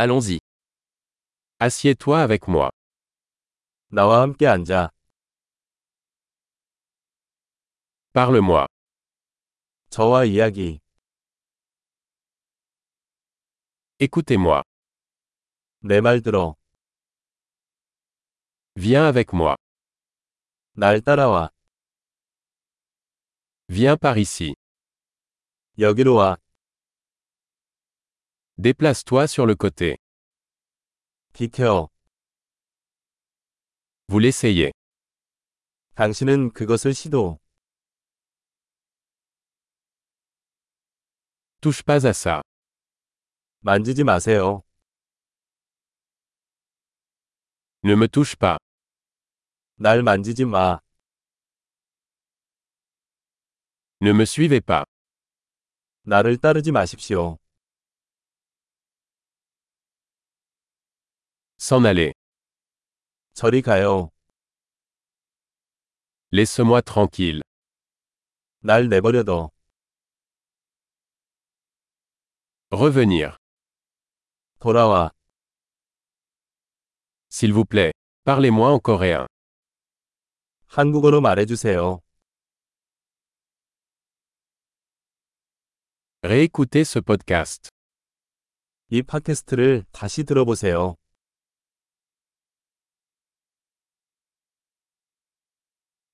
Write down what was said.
Allons-y. Assieds-toi avec moi. 나와 함께 앉아. Parle-moi. 저와 이야기. Écoutez-moi. 내 말 들어. Viens avec moi. 날 따라와. Viens par ici. 여기로 와. Déplace-toi sur le côté. 비켜. Vous l'essayez. 당신은 그것을 시도. Touche pas à ça. 만지지 마세요. Ne me touche pas. 날 만지지 마. Ne me suivez pas. 나를 따르지 마십시오. S'en aller. 저리 가요. Laisse-moi tranquille. 날 내버려둬. Revenir. 돌아와. S'il vous plaît. Parlez-moi en coréen. 한국어로 말해주세요. Réécoutez ce podcast. 이 팟캐스트를 다시 들어보세요.